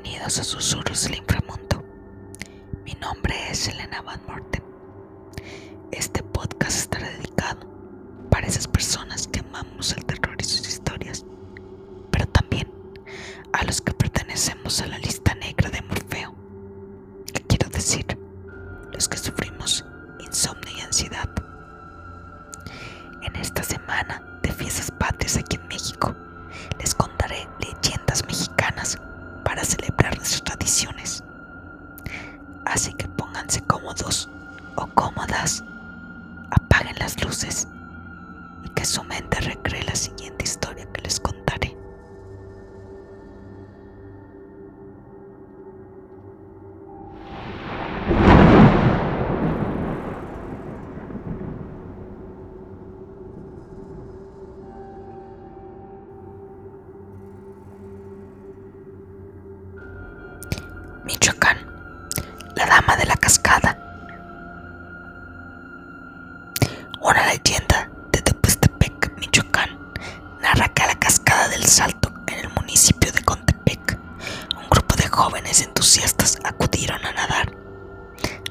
Bienvenidos a Susurros del Inframundo. Mi nombre es Elena Van Morten. Este podcast estará dedicado para esas personas que amamos el terror y sus historias, pero también a los que pertenecemos a la lista negra de Morfeo. ¿Qué quiero decir? Los que sufrimos Así entusiastas acudieron a nadar.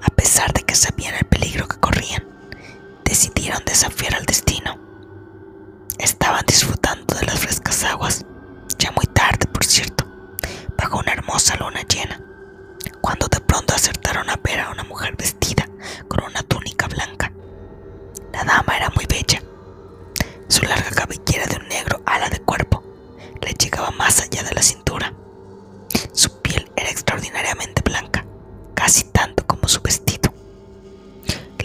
A pesar de que sabían el peligro que corrían, decidieron desafiar al destino. Estaban disfrutando de las frescas aguas, ya muy tarde, por cierto, bajo una hermosa luna llena cuando de pronto acertaron a ver a una mujer vestida con una túnica blanca. La dama era muy bella. Su larga cabellera de un negro ala de cuerpo le llegaba más allá de la cintura. Era extraordinariamente blanca, casi tanto como su vestido.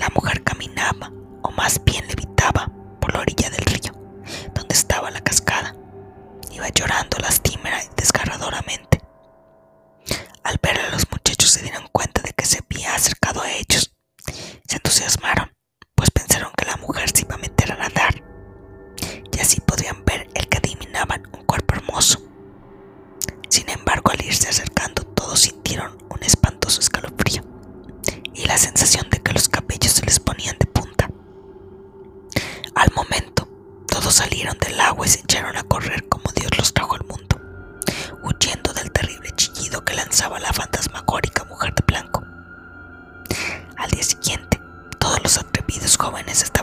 La mujer caminaba, o más bien levitaba, por la orilla del río, donde estaba la cascada. Iba llorando lastimera y desgarradoramente. Al ver a los muchachos se dieron cuenta de que se había acercado a ellos. Se entusiasmaron, pues pensaron que la mujer se iba a meter a nadar. Y así podrían ver el que adivinaban un cuerpo hermoso. Sin embargo, al irse acercando, todos sintieron un espantoso escalofrío y la sensación de que los cabellos se les ponían de punta. Al momento, todos salieron del agua y se echaron a correr como Dios los trajo al mundo, huyendo del terrible chillido que lanzaba la fantasmagórica mujer de blanco. Al día siguiente, todos los atrevidos jóvenes estaban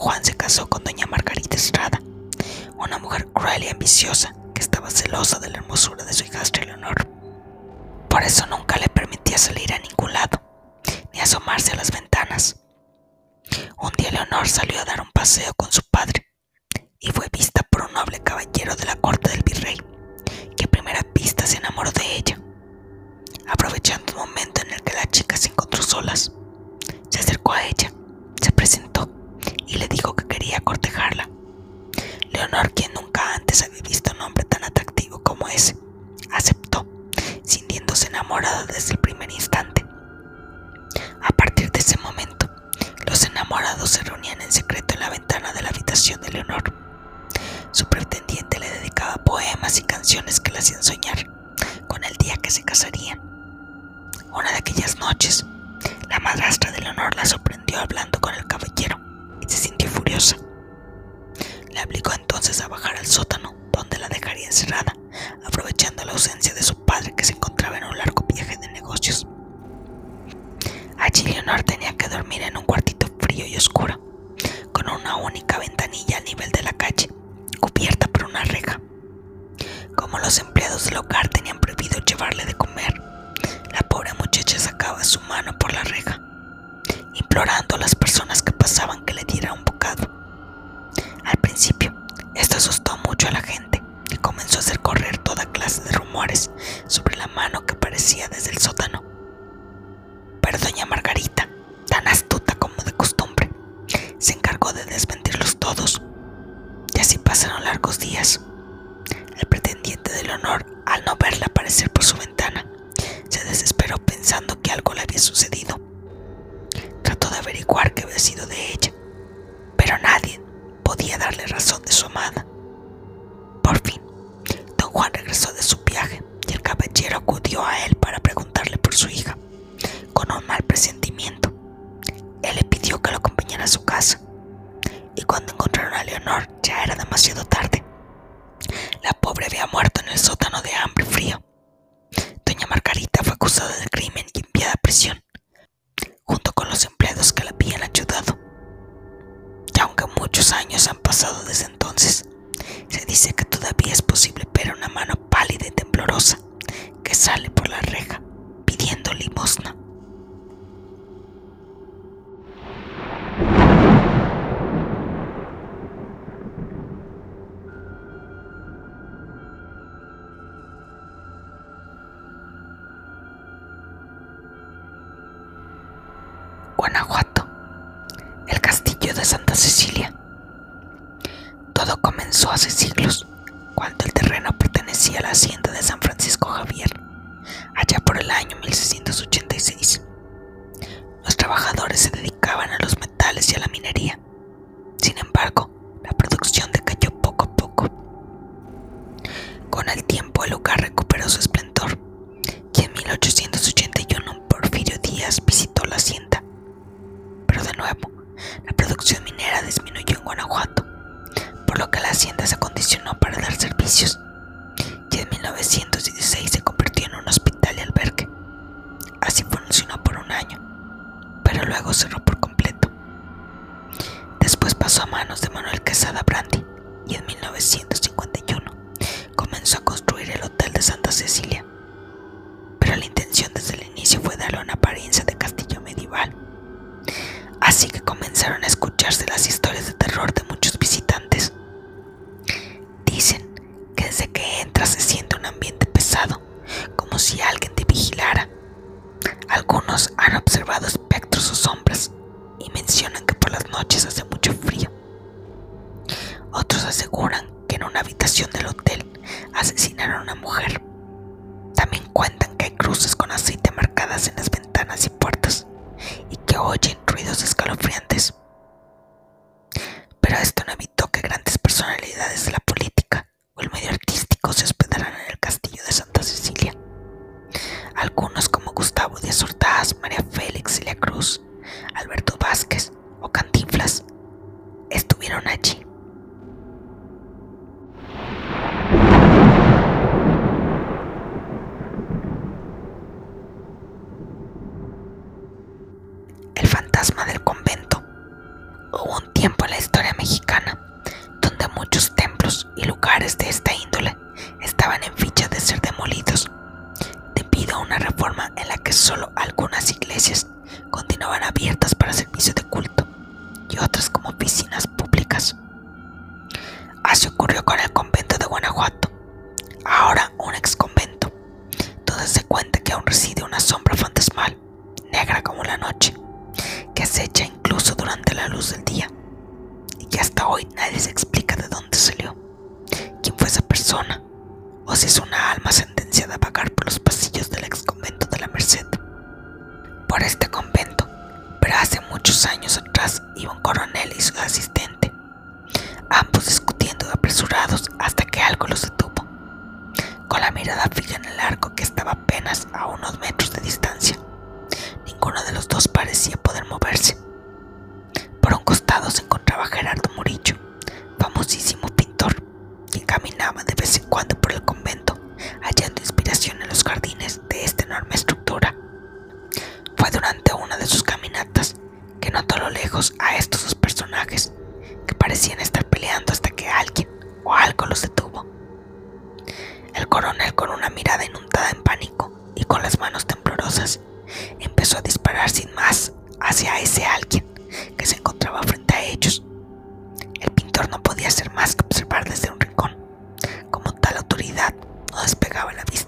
Juan se casó con doña Margarita Estrada, una mujer cruel y ambiciosa que estaba celosa de la hermosura de su hijastra Leonor. Por eso nunca le permitía salir a ningún lado, ni asomarse a las ventanas. Un día Leonor salió a dar un paseo con su padre y fue vista por un noble caballero de la corte del virrey, que a primera vista se enamoró de ella. Aprovechando un momento en el que las chicas se encontró solas, se acercó a ella, y le dijo que quería cortejarla. Leonor, quien nunca antes había visto un hombre tan atractivo como ese, aceptó, sintiéndose enamorada desde el primer instante. A partir de ese momento, los enamorados se reunían en secreto en la ventana de la habitación de Leonor. Su pretendiente le dedicaba poemas y canciones que le hacían soñar con el día que se casarían. Una de aquellas noches, la madrastra de Leonor la sorprendió hablando con el caballero se sintió furiosa. Le obligó entonces a bajar al sótano, donde la dejaría encerrada, aprovechando la ausencia de su padre que se encontraba en un largo viaje de negocios. Allí Leonor tenía que dormir en un cuartito frío y oscuro, con una única ventanilla al nivel sale. así que comenzaron a escucharse las historias de terror de muchos visitantes. Dicen que desde que entras se siente un ambiente pesado, como si alguien te vigilara. Algunos han cagaba la pista.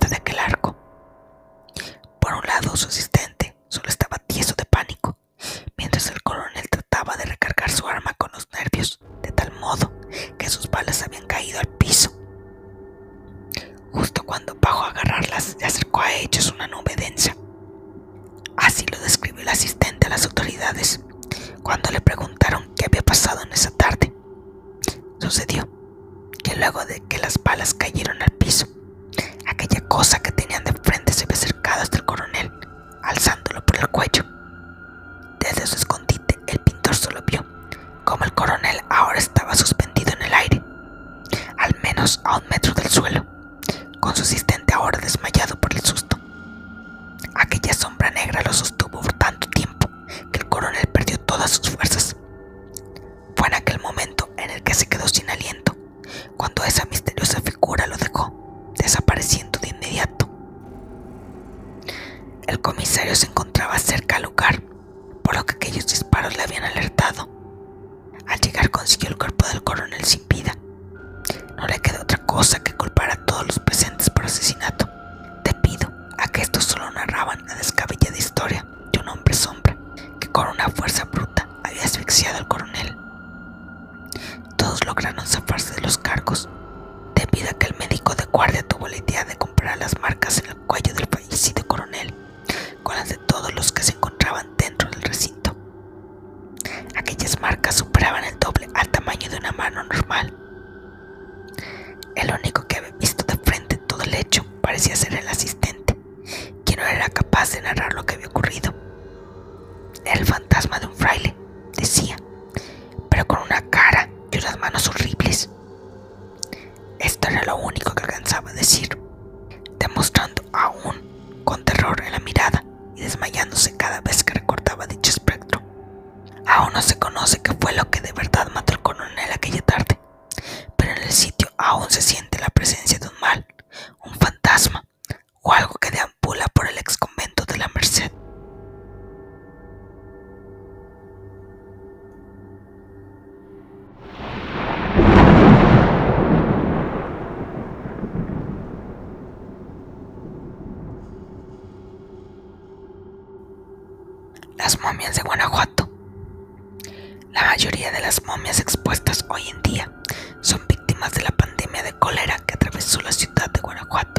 La mayoría de las momias expuestas hoy en día son víctimas de la pandemia de cólera que atravesó la ciudad de Guanajuato.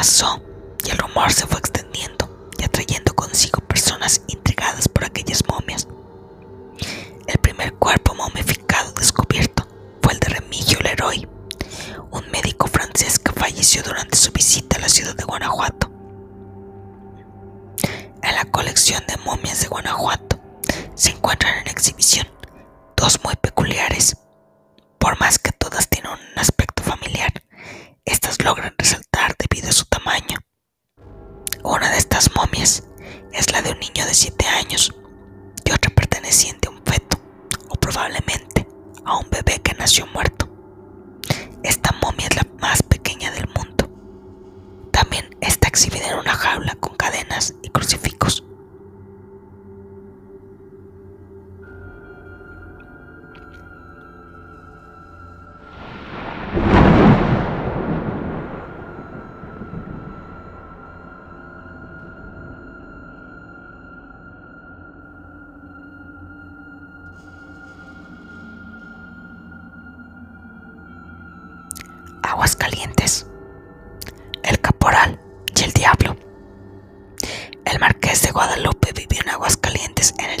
pasó y el rumor se fue extendiendo y atrayendo consigo personas intrigadas por aquellas momias. El primer cuerpo momificado descubierto fue el de Remigio Leroy, un médico francés que falleció durante su visita a la ciudad de Guanajuato. En la colección de momias de Guanajuato se encuentran en exhibición dos muy peculiares, por más que todas tienen un aspecto familiar. Estas logran resaltar debido a su tamaño. Una de estas momias es la de un niño de 7 años y otra perteneciente a un feto o probablemente a un bebé que nació muerto. Esta momia es la más pequeña del mundo. También está exhibida en una jaula con cadenas y crucifijos.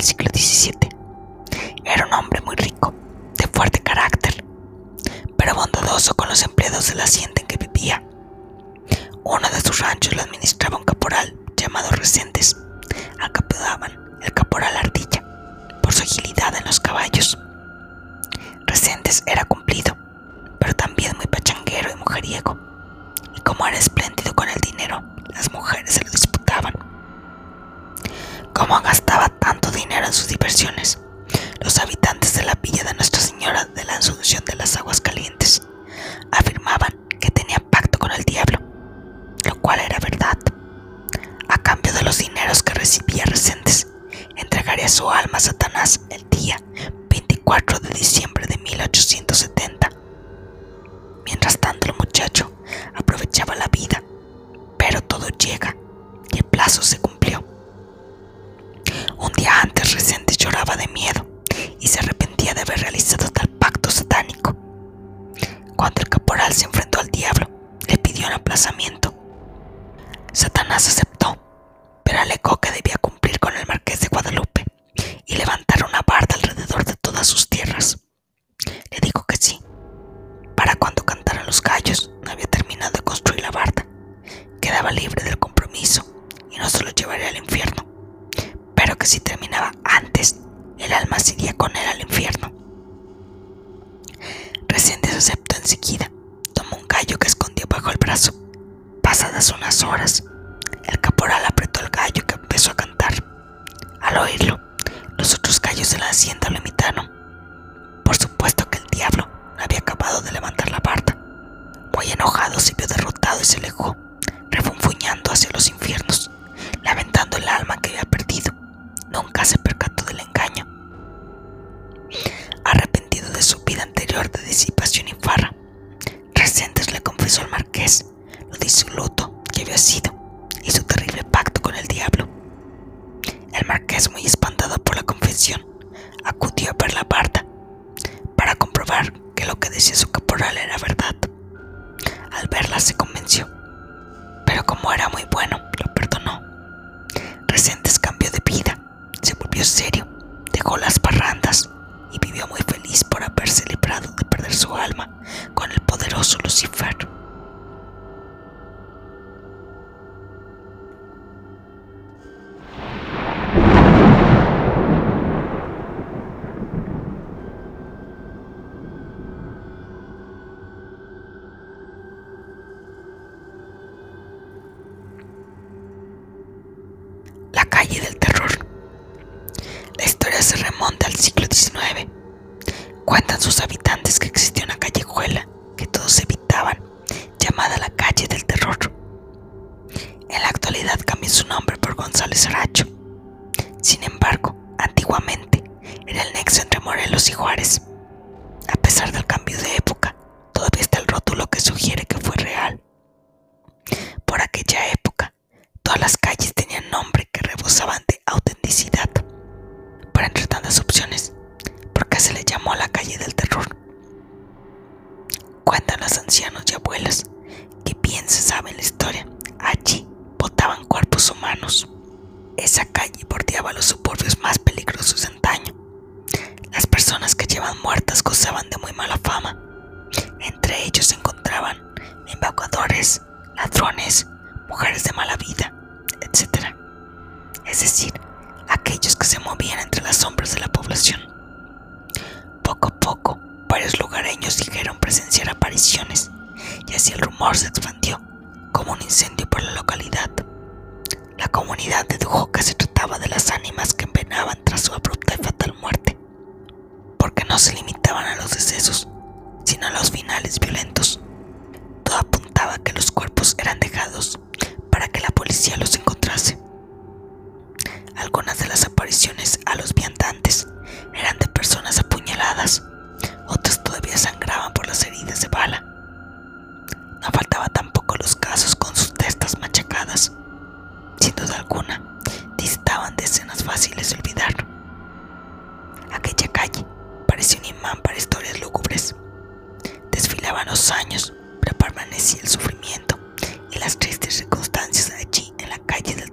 Aguascalientes en el siglo XVII. Era un hombre muy rico, de fuerte carácter, pero bondadoso con los empleados de la hacienda en que vivía. Uno de sus ranchos lo administraba un caporal llamado Reséndez, al que el caporal Ardilla, por su agilidad en los caballos. Reséndez era cumplido, pero también muy pachanguero y mujeriego, y como era espléndido con el dinero, las mujeres se lo disputaban. Como gastaba tanto dinero en sus diversiones, los habitantes de la villa de Nuestra Señora de la Asunción de las Aguas Calientes afirmaban que tenía pacto con el diablo, lo cual era verdad. A cambio de los dineros que recibía Reséndez, entregaría su alma a Satanás el día 24 de diciembre de 1870. Mientras tanto el muchacho aprovechaba la vida, pero todo llega y el plazo se cumplió. Un día antes Reséndez lloraba de miedo y se arrepentía de haber realizado tal pacto satánico. Cuando el caporal se enfrentó al diablo, le pidió un aplazamiento. Satanás aceptó, pero alegó que debía cumplir con el marqués de Guadalupe y levantar una barda alrededor de todas sus tierras. Le dijo que sí. Para cuando cantaran los gallos, no había terminado de construir la barda. Quedaba libre del compromiso y no se lo llevaría al infierno, que si terminaba antes el alma se iría con él al infierno. Recién aceptó enseguida. Tomó un gallo que escondió bajo el brazo. Pasadas unas horas, el caporal apretó el gallo que empezó a cantar. Al oírlo, los otros gallos de la hacienda lo Es decir, aquellos que se movían entre las sombras de la población. Poco a poco, varios lugareños dijeron presenciar apariciones y así el rumor se expandió como un incendio por la localidad. La comunidad dedujo que se trataba de las ánimas que envenaban tras su abrupta y fatal muerte, porque no se limitaban a los decesos, sino a los finales violentos. Todo apuntaba que los cuerpos eran dejados para que la policía los encontrase. Algunas de las apariciones a los viandantes eran de personas apuñaladas, otras todavía sangraban por las heridas de bala. No faltaba tampoco los casos con sus testas machacadas. Sin duda alguna, distaban de escenas fáciles de olvidar. Aquella calle parecía un imán para historias lúgubres. Desfilaban los años, pero permanecía el sufrimiento y las tristes circunstancias allí en la calle del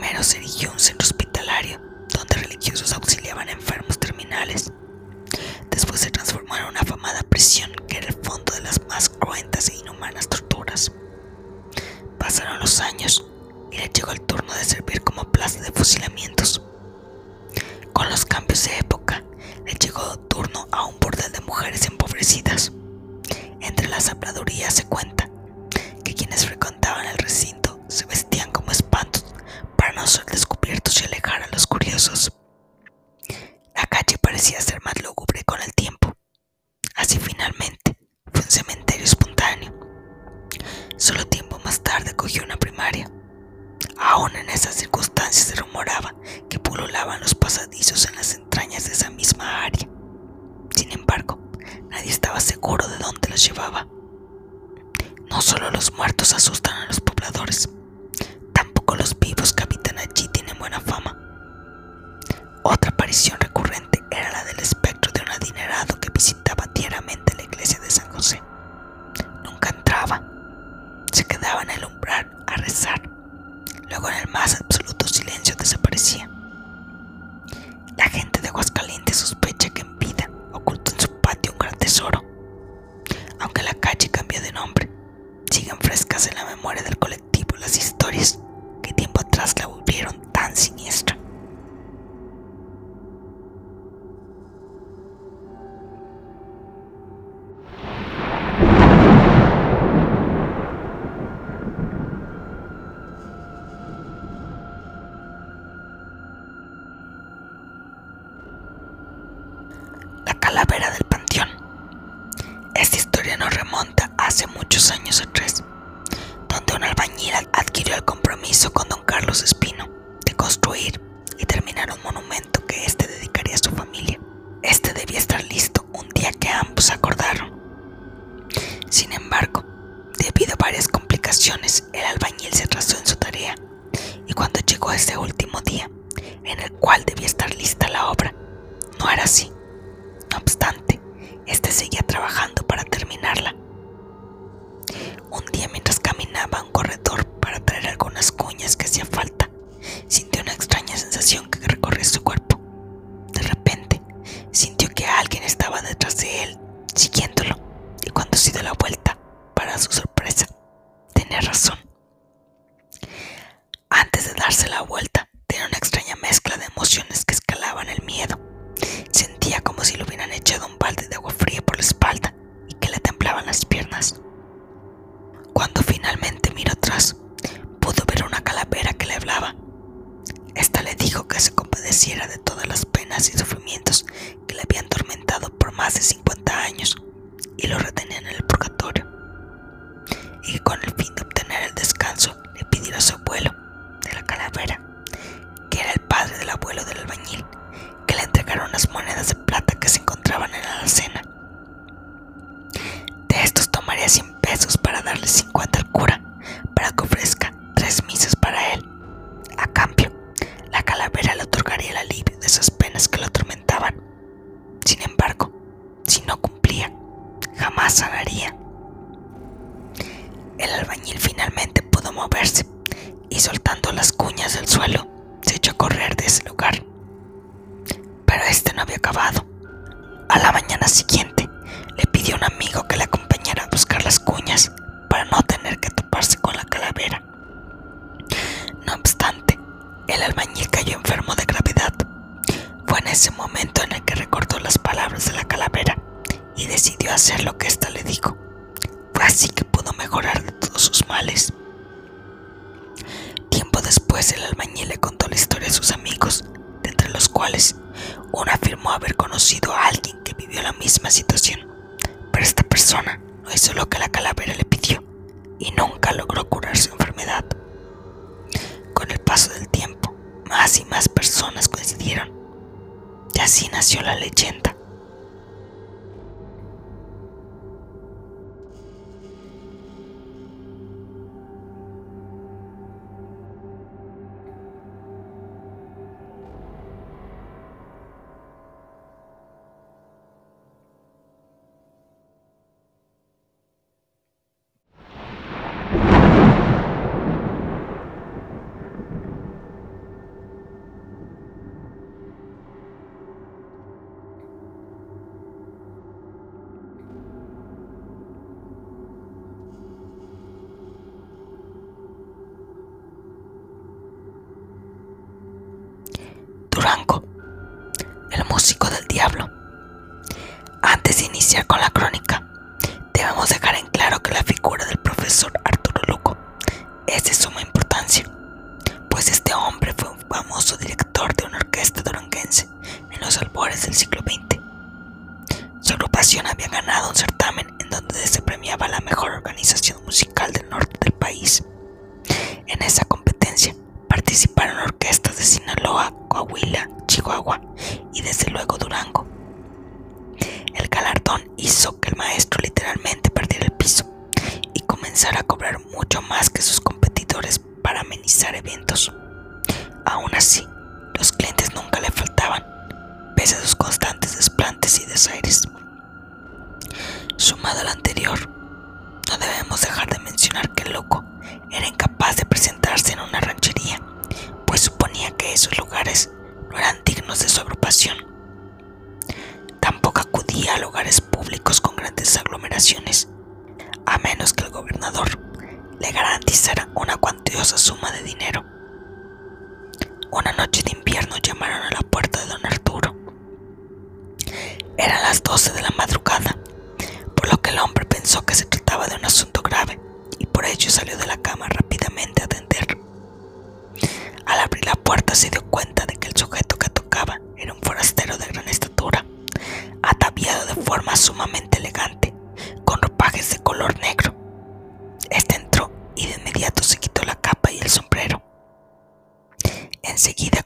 Romero se dirigió a un centro hospitalario donde religiosos auxiliaban a enfermos terminales. Después se transformó en una afamada prisión que era el fondo de las más cruentas e inhumanas torturas. Pasaron los años y le llegó el turno de servir como plaza de fusilamientos. Con los cambios de época, le llegó turno a un bordel de mujeres empobrecidas. Entre las habladurías se cuenta que quienes frecuentaban el padeciera de todas las penas y sufrimientos que le habían atormentado por más de 50 años y lo retenían en el purgatorio, y que con el fin de obtener el descanso le pidiera a su abuelo británicos, de entre los cuales uno afirmó haber conocido a alguien que vivió la misma situación, pero esta persona no hizo lo que la calavera le pidió y nunca logró curar su enfermedad. Con el paso del tiempo, más y más personas coincidieron, y así nació la leyenda. Agrupación había ganado un certamen en donde se premiaba la mejor organización musical del norte del país. En esa competencia participaron orquestas de Sinaloa, Coahuila, Chihuahua y desde luego Durango. El galardón hizo que el maestro literalmente perdiera el piso y comenzara a cobrar mucho más que sus competidores para amenizar eventos. Aún así, los clientes nunca le faltaban, pese a sus constantes desplantes y desaires. Sumado al anterior, no debemos dejar de mencionar que el loco era incapaz de presentarse en una ranchería, pues suponía que esos lugares no eran dignos de su agrupación. Tampoco acudía a lugares públicos con grandes aglomeraciones, a menos que el gobernador le garantizara una cuantiosa suma de dinero. Una noche de invierno llamaron a la puerta de don Arturo. Eran las doce de la madrugada, por lo que el hombre pensó que se trataba de un asunto grave y por ello salió de la cama rápidamente a atender. Al abrir la puerta se dio cuenta de que el sujeto que tocaba era un forastero de gran estatura, ataviado de forma sumamente elegante, con ropajes de color negro. Este entró y de inmediato se quitó la capa y el sombrero. Enseguida,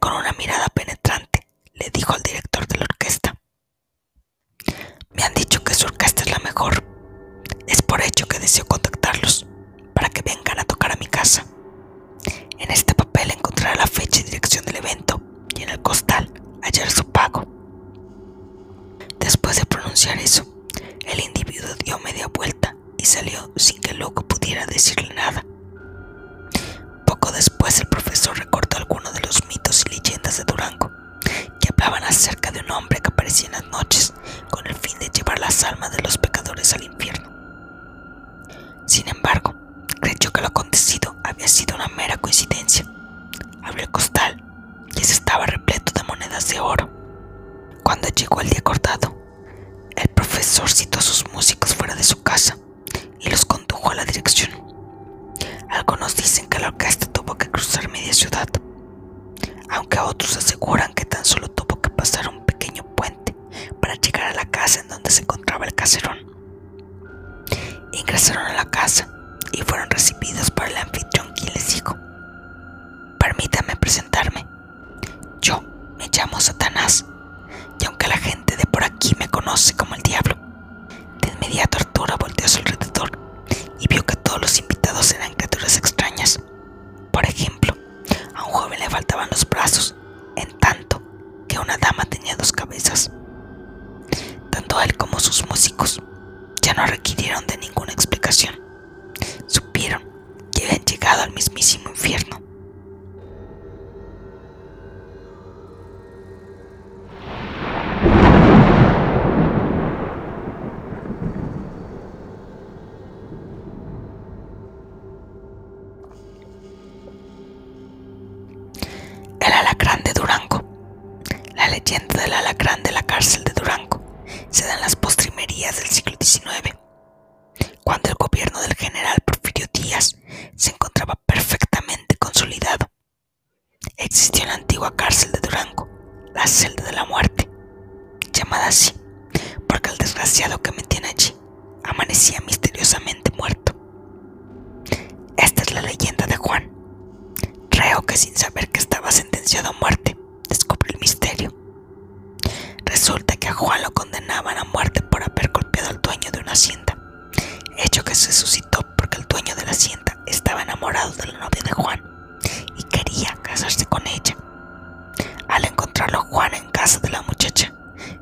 permítame presentarme. Yo me llamo Satanás y aunque la gente de por aquí me conoce como el diablo, Resulta que a Juan lo condenaban a muerte por haber golpeado al dueño de una hacienda, hecho que se suscitó porque el dueño de la hacienda estaba enamorado de la novia de Juan y quería casarse con ella. Al encontrarlo Juan en casa de la muchacha,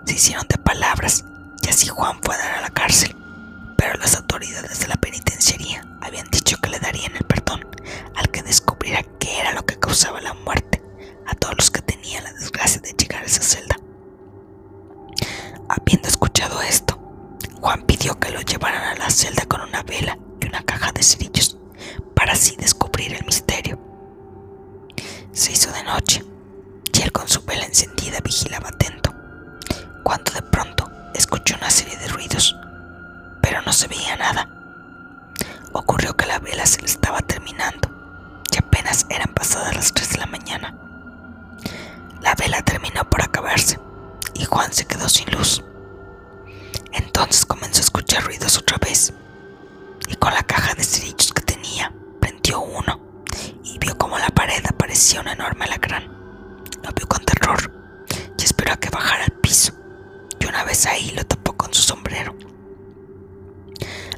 se hicieron de palabras y así Juan fue a dar a la cárcel, pero las autoridades de la penitenciaría habían dicho que le darían el perdón al que descubriera qué era lo que causaba la muerte a todos los que tenían la desgracia de llegar a esa celda. Habiendo escuchado esto, Juan llevaran a la celda con una vela y una caja de cerillos para así descubrir el misterio. Se hizo de noche y él con su vela encendida vigilaba atento, cuando de pronto escuchó una serie de ruidos, pero no se veía nada. Ocurrió que la vela se le estaba terminando y apenas eran pasadas las 3 de la mañana. La vela terminó por acabarse y Juan se quedó sin luz. Entonces comenzó a escuchar ruidos otra vez y con la caja de cerillos que tenía prendió uno y vio como la pared aparecía un enorme alacrán. Lo vio con terror y esperó a que bajara al piso y una vez ahí lo tapó con su sombrero.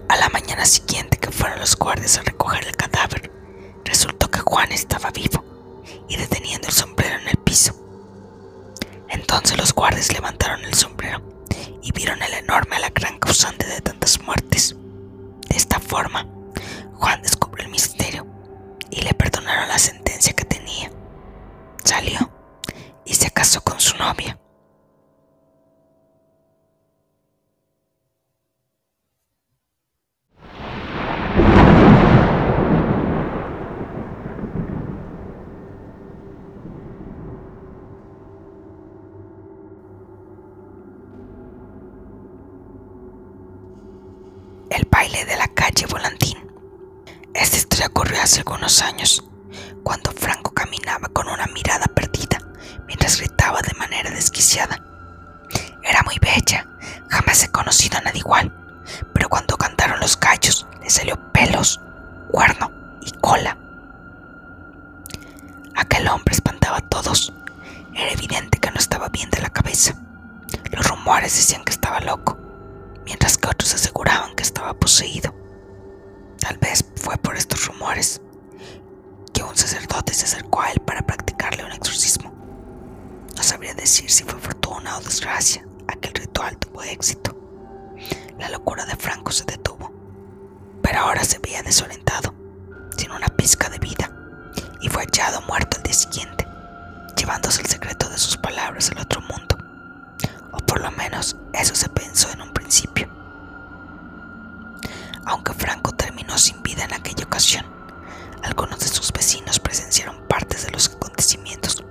A la mañana siguiente que fueron los guardias a recoger el cadáver, resultó que Juan estaba vivo y deteniendo el sombrero en el piso. Entonces los guardias levantaron el sombrero y vieron el enorme alacrán causante de tantas muertes. De esta forma, Juan descubrió el misterio y le perdonaron la sentencia que tenía. Salió y se casó con su novia. El baile de la calle Volantín. Esta historia años, cuando Franco caminaba con una mirada perdida mientras gritaba de manera desquiciada. Era muy bella, jamás he conocido a nadie igual, pero cuando cantaron los gallos le salió un sacerdote se acercó a él para practicarle un exorcismo. No sabría decir si fue fortuna o desgracia, aquel ritual tuvo éxito. La locura de Franco se detuvo, pero ahora se veía desorientado, sin una pizca de vida, y fue hallado muerto el día siguiente, llevándose el secreto de sus palabras al otro mundo. O por lo menos eso se pensó en un principio. Aunque Franco terminó sin vida en aquella ocasión, algunos de sus vecinos presenciaron partes de los acontecimientos,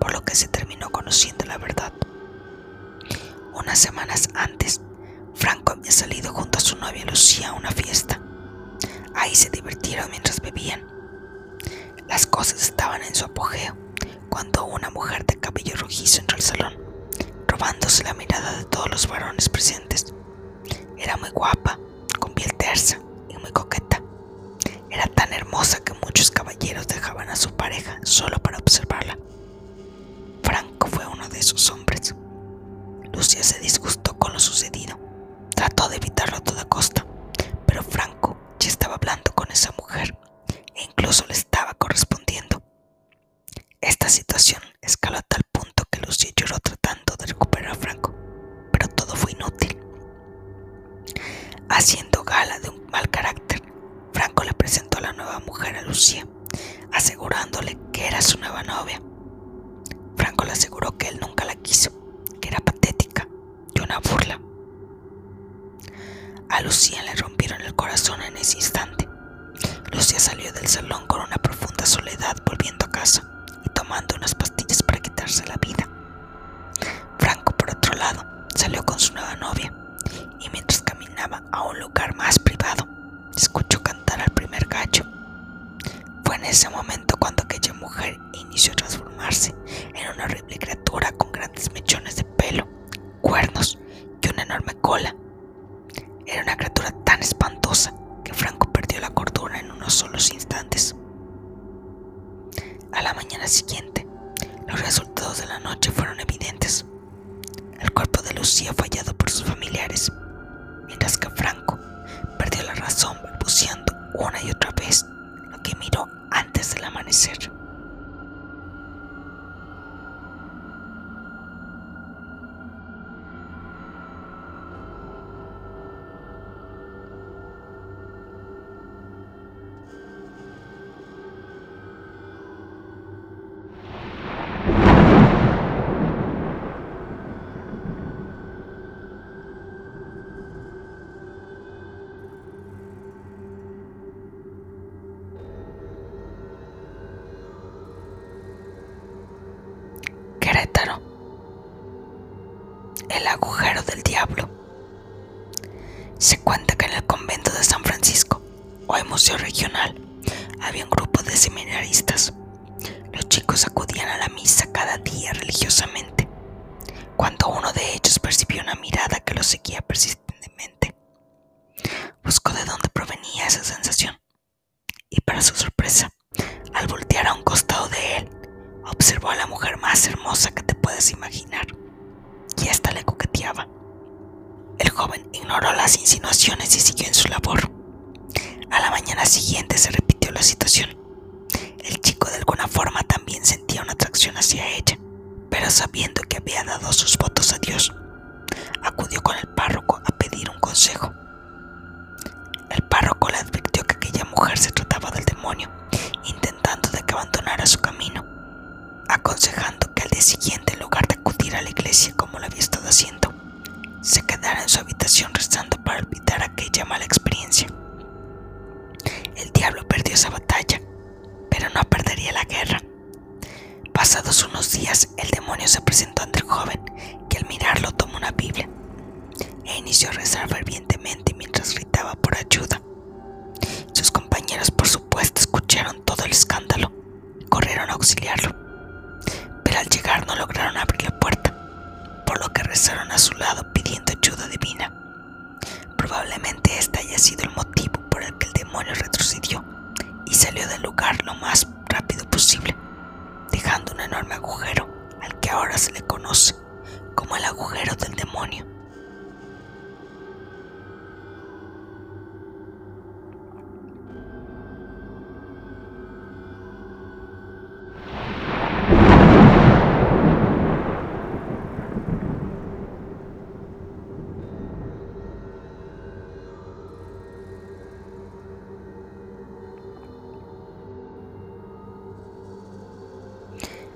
por lo que se terminó conociendo la verdad. Unas semanas antes, Franco había salido junto a su novia Lucía a una fiesta. Ahí se divirtieron mientras bebían. Las cosas estaban en su apogeo cuando una mujer de cabello rojizo entró al salón robándose la mirada de todos los varones presentes. Era muy guapa, con piel tersa y muy coqueta. Era tan hermosa que muchos caballeros dejaban a su pareja solo para observarla. Franco fue uno de esos hombres. Lucia se disgustó con lo sucedido. Trató de evitarlo a toda costa, pero Franco ya estaba hablando con esa mujer e incluso le estaba correspondiendo. Esta situación escaló a tal diablo. Se cuenta que en el convento de San Francisco, hoy museo regional, había un grupo de seminaristas. Los chicos acudían a la misa cada día religiosamente. Cuando uno de ellos percibió una mirada que lo seguía persistentemente, buscó de dónde provenía esa sensación. Y para su sorpresa, al voltear a un costado de él, observó a la mujer más hermosa que te puedes imaginar y ésta le coqueteaba. El joven ignoró las insinuaciones y siguió en su labor. A la mañana siguiente se repitió la situación. El chico de alguna forma también sentía una atracción hacia ella, pero sabiendo que había dado sus votos a Dios, acudió con el párroco a pedir un consejo. El párroco le advirtió que aquella mujer se trataba del demonio,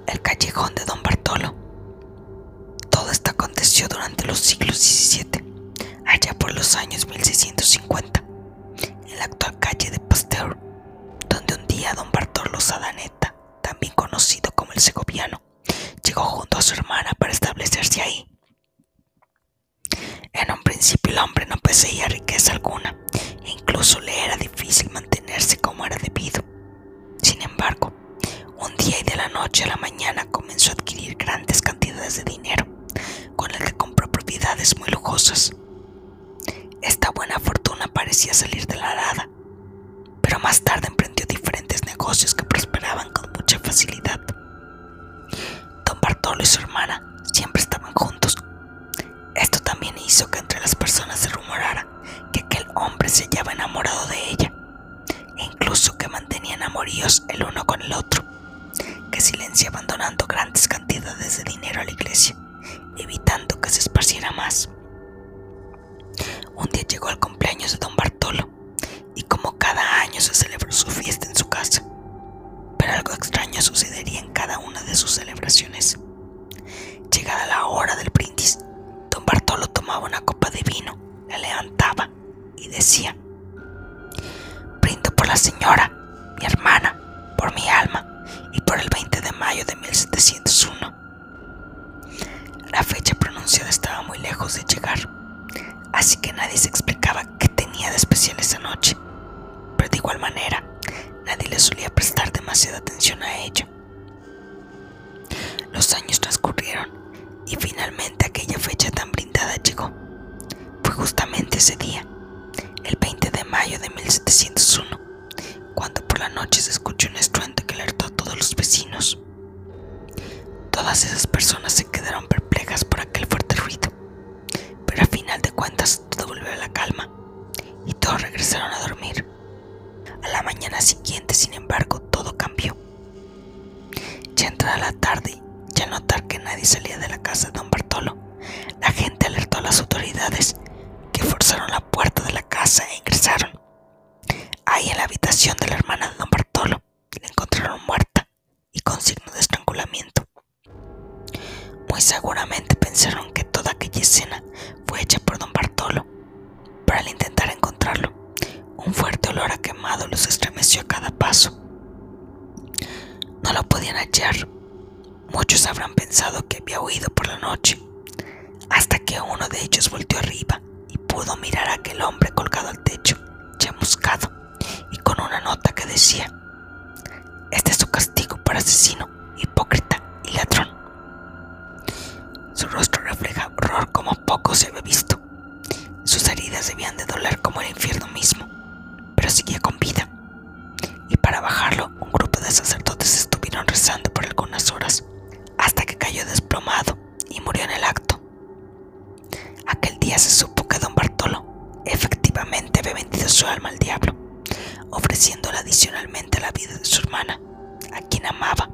el callejón de Don Bartolo. Todo esto aconteció durante los siglos XVII, allá por los años 1650, en la actual calle de Pasteur, donde un día Don Bartolo Sadaneta, también conocido como el segoviano, llegó junto a su hermana para establecerse ahí. En un principio el hombre no poseía riqueza alguna, e incluso le era difícil mantenerse como era debido. Noche a la mañana comenzó a adquirir grandes cantidades de dinero, con el que compró propiedades muy lujosas. Esta buena fortuna parecía salir de la arada, pero más tarde emprendió diferentes negocios que prosperaban con mucha facilidad. Don Bartolo y su hermana siempre estaban juntos. Esto también hizo que entre las personas se rumorara que aquel hombre se hallaba enamorado de ella, e incluso que mantenían amoríos el uno con el otro que silenciaban donando grandes cantidades de dinero a la iglesia, evitando que se esparciera más. Un día llegó el cumpleaños de don Bartolo, y como cada año se celebró su fiesta en su casa, pero algo extraño sucedería en cada una de sus celebraciones. Llegada la hora del brindis, don Bartolo tomaba una copa de vino, la levantaba y decía, brindo por la señora, mi hermana, por mi alma de 1701. La fecha pronunciada estaba muy lejos de llegar, así que nadie se explicaba qué tenía de especial esa noche, pero de igual manera nadie le solía prestar demasiada atención a ello. Los años transcurrieron y finalmente aquella fecha tan brindada llegó. Fue justamente ese día, el 20 de mayo de 1701, cuando por la noche se escuchó un estruendo que alertó a todos los vecinos. Todas esas personas se quedaron perplejas por aquel fuerte ruido, pero a final de cuentas todo volvió a la calma y todos regresaron a dormir. A la mañana siguiente, sin embargo, todo cambió. Ya entrada la tarde, ya notar que nadie salía de la casa de don Bartolo, la gente alertó a las autoridades que forzaron la puerta de la casa e ingresaron. Ahí en la habitación de la hermana de don Bartolo la encontraron muerta y con signo de estrangulamiento. Muy seguramente pensaron que toda aquella escena fue hecha por don Bartolo, pero al intentar encontrarlo, un fuerte olor a quemado los estremeció a cada paso. No lo podían hallar. Muchos habrán pensado que había huido por la noche. hasta que uno de ellos volteó arriba y pudo mirar a aquel hombre colgado al techo, chamuscado, y con una nota que decía, este es su castigo por asesino, hipócrita y ladrón. Su rostro refleja horror como poco se había visto. Sus heridas debían de doler como el infierno mismo, pero seguía con vida. Y para bajarlo, un grupo de sacerdotes estuvieron rezando por algunas horas, hasta que cayó desplomado y murió en el acto. Aquel día se supo que don Bartolo efectivamente había vendido su alma al diablo, ofreciéndola adicionalmente la vida de su hermana, a quien amaba,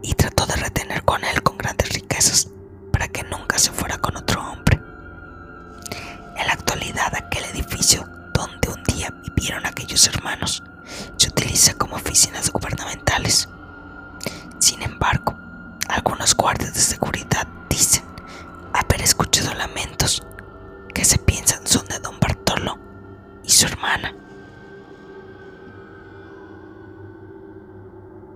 y trató de retener con él con grandes riquezas para que nunca se fuera con otro hombre. En la actualidad aquel edificio donde un día vivieron aquellos hermanos se utiliza como oficinas gubernamentales. Sin embargo, algunos guardias de seguridad dicen haber escuchado lamentos que se piensan son de don Bartolo y su hermana.